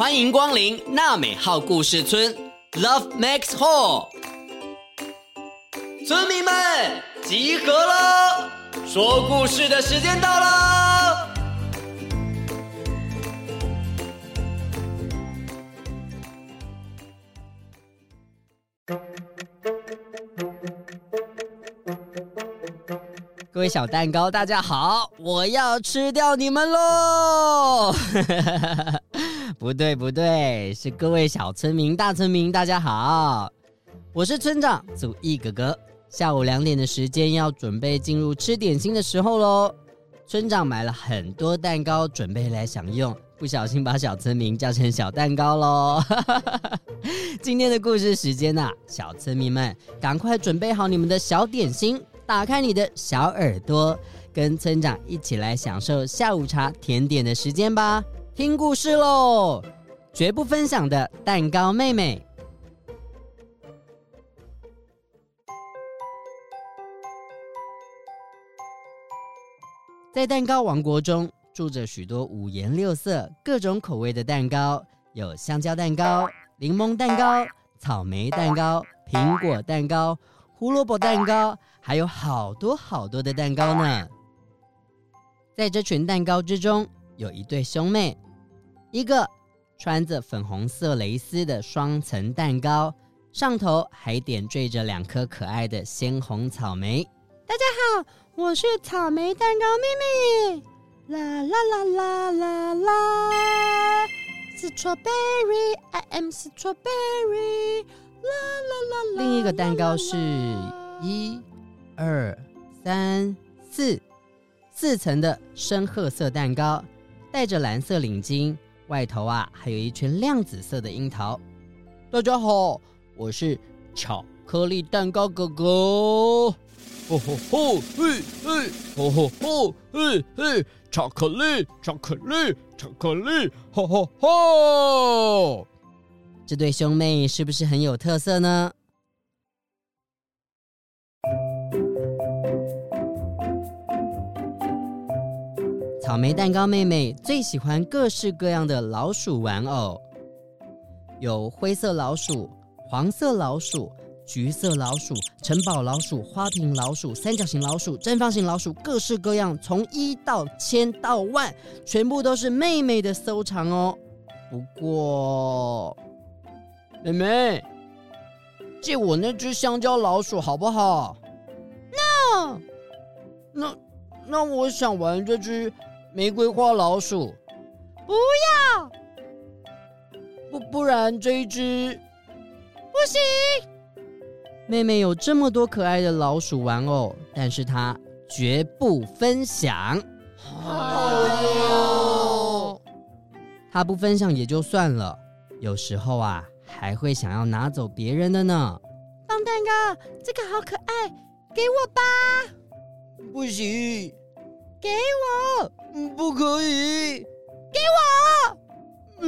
欢迎光临娜美号故事村，Love Max Hall。村民们集合了，说故事的时间到了。各位小蛋糕，大家好！我要吃掉你们喽！不对不对，是各位小村民、大村民，大家好！我是村长祖义哥哥。下午两点的时间，要准备进入吃点心的时候喽。村长买了很多蛋糕，准备来享用，不小心把小村民叫成小蛋糕喽！今天的故事时间呐、小村民们，赶快准备好你们的小点心。打开你的小耳朵，跟村长一起来享受下午茶甜点的时间吧！听故事喽，绝不分享的蛋糕妹妹。在蛋糕王国中，住着许多五颜六色、各种口味的蛋糕，有香蕉蛋糕、柠檬蛋糕、草莓蛋糕、苹果蛋糕。胡萝卜蛋糕，还有好多好多的蛋糕呢。在这群蛋糕之中，有一对兄妹，一个穿着粉红色蕾丝的双层蛋糕，上头还点缀着两颗可爱的鲜红草莓。大家好，我是草莓蛋糕妹妹。啦啦啦啦啦啦，Strawberry，I am Strawberry。啦啦啦！另一个蛋糕是一、二、三、四，四层的深褐色蛋糕，带着蓝色领巾，外头啊还有一圈亮紫色的樱桃。大家好，我是巧克力蛋糕哥哥。吼吼吼嘿嘿，吼吼吼嘿嘿，巧克力，巧克力，巧克力，吼吼吼！这对兄妹是不是很有特色呢？草莓蛋糕妹妹最喜欢各式各样的老鼠玩偶，有灰色老鼠、黄色老鼠、橘色老鼠、城堡老鼠、花瓶老鼠、三角形老鼠、正方形老鼠，各式各样，从一到千到万，全部都是妹妹的收藏哦。不过，妹妹，借我那只香蕉老鼠好不好？No。那那我想玩这只玫瑰花老鼠。不要。不不然这一只不行。妹妹有这么多可爱的老鼠玩偶，但是她绝不分享。哎呦！她不分享也就算了，有时候啊。还会想要拿走别人的呢。放蛋糕，这个好可爱，给我吧。不行，给我。不可以，给我。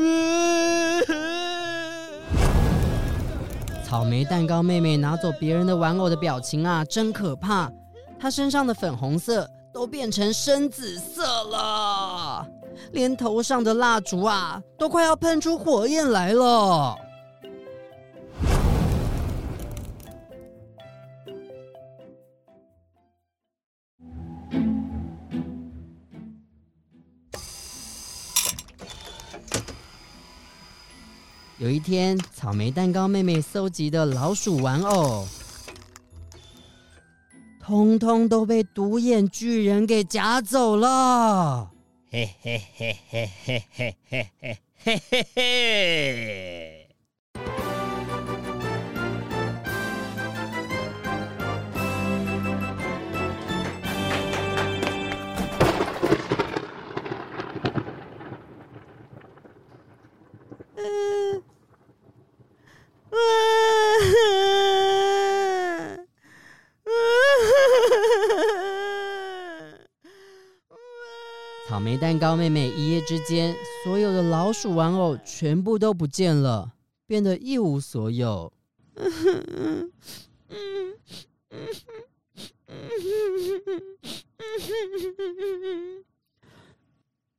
草莓蛋糕妹妹拿走别人的玩偶的表情啊，真可怕。她身上的粉红色都变成深紫色了，连头上的蜡烛啊，都快要喷出火焰来了。有一天，草莓蛋糕妹妹搜集的老鼠玩偶，通通都被独眼巨人给夹走了。嘿嘿嘿嘿嘿嘿嘿嘿嘿嘿草莓蛋糕妹妹一夜之间，所有的老鼠玩偶全部都不见了，变得一无所有。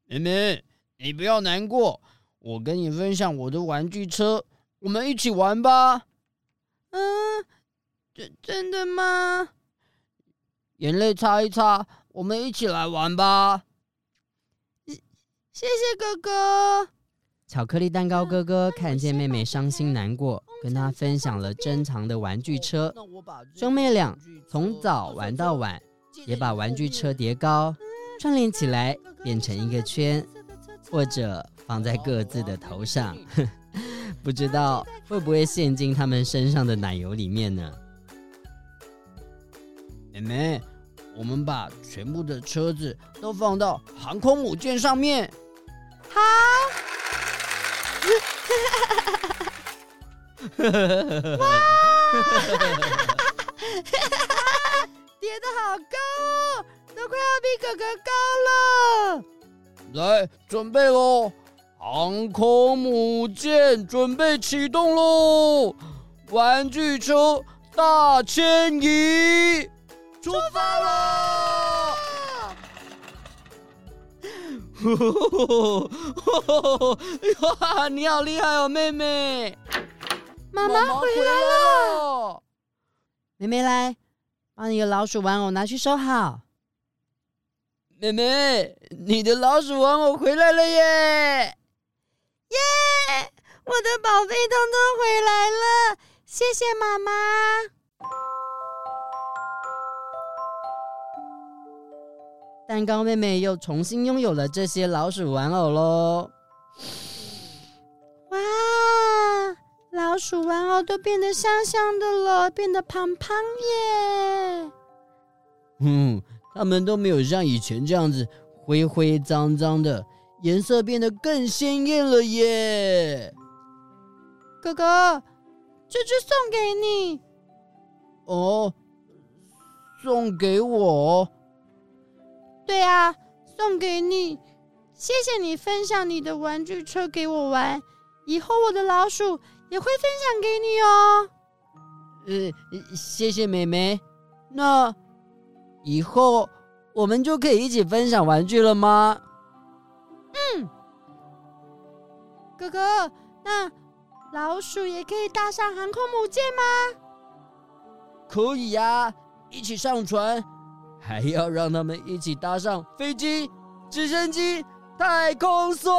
妹妹，你不要难过，我跟你分享我的玩具车，我们一起玩吧。嗯，真真的吗？眼泪擦一擦，我们一起来玩吧。谢谢哥哥。巧克力蛋糕哥哥看见妹妹伤心难过，跟她分享了珍藏的玩具车。兄妹俩从早玩到晚，也把玩具车叠高，串联起来变成一个圈，或者放在各自的头上。不知道会不会陷进他们身上的奶油里面呢？妹妹，我们把全部的车子都放到航空母舰上面。好。哇！叠的好高哦，都快要比哥哥高了。来，准备喽！航空母舰准备启动喽！玩具车大迁移，出发哇！你好厉害哦，妹妹！妈妈回来了。妹妹来，把你的老鼠玩偶拿去收好。妹妹，你的老鼠玩偶回来了耶！耶！我的宝贝通通回来了，谢谢妈妈。蛋糕妹妹又重新拥有了这些老鼠玩偶喽！哇，老鼠玩偶都变得香香的了，变得胖胖耶！嗯，它们都没有像以前这样子灰灰脏脏的，颜色变得更鲜艳了耶！哥哥，这只送给你。哦，送给我。对啊，送给你，谢谢你分享你的玩具车给我玩，以后我的老鼠也会分享给你哦。呃，谢谢妹妹。那以后我们就可以一起分享玩具了吗？嗯，哥哥，那老鼠也可以搭上航空母舰吗？可以呀，一起上船。还要让他们一起搭上飞机、直升机、太空梭，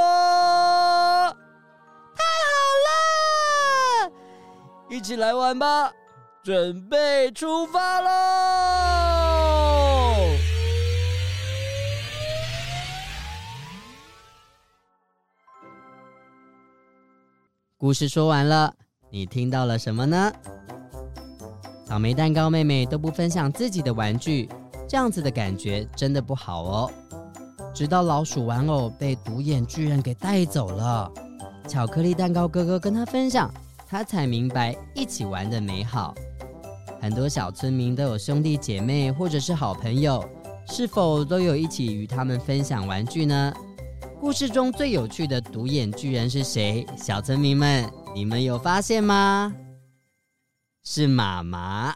太好了！一起来玩吧，准备出发喽！故事说完了，你听到了什么呢？草莓蛋糕妹妹都不分享自己的玩具。这样子的感觉真的不好哦。直到老鼠玩偶被独眼巨人给带走了，巧克力蛋糕哥哥跟他分享，他才明白一起玩的美好。很多小村民都有兄弟姐妹或者是好朋友，是否都有一起与他们分享玩具呢？故事中最有趣的独眼巨人是谁？小村民们，你们有发现吗？是妈妈。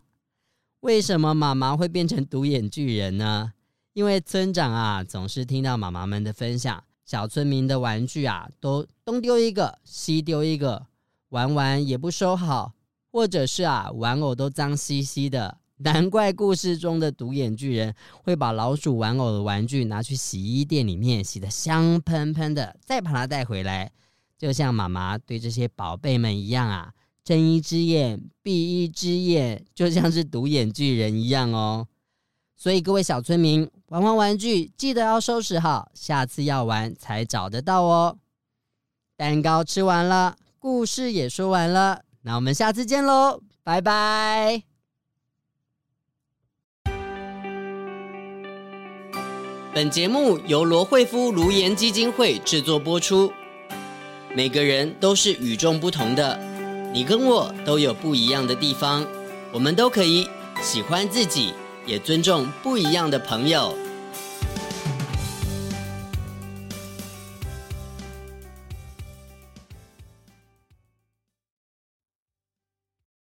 为什么妈妈会变成独眼巨人呢？因为村长啊，总是听到妈妈们的分享，小村民的玩具啊，都东丢一个，西丢一个，玩完也不收好，或者是啊，玩偶都脏兮兮的。难怪故事中的独眼巨人会把老鼠玩偶的玩具拿去洗衣店里面洗得香喷喷的，再把它带回来，就像妈妈对这些宝贝们一样啊。睁一只眼闭一只眼，就像是独眼巨人一样哦。所以各位小村民，玩完玩具记得要收拾好，下次要玩才找得到哦。蛋糕吃完了，故事也说完了，那我们下次见喽，拜拜。本节目由罗慧夫卢颜基金会制作播出。每个人都是与众不同的。你跟我都有不一样的地方，我们都可以喜欢自己，也尊重不一样的朋友。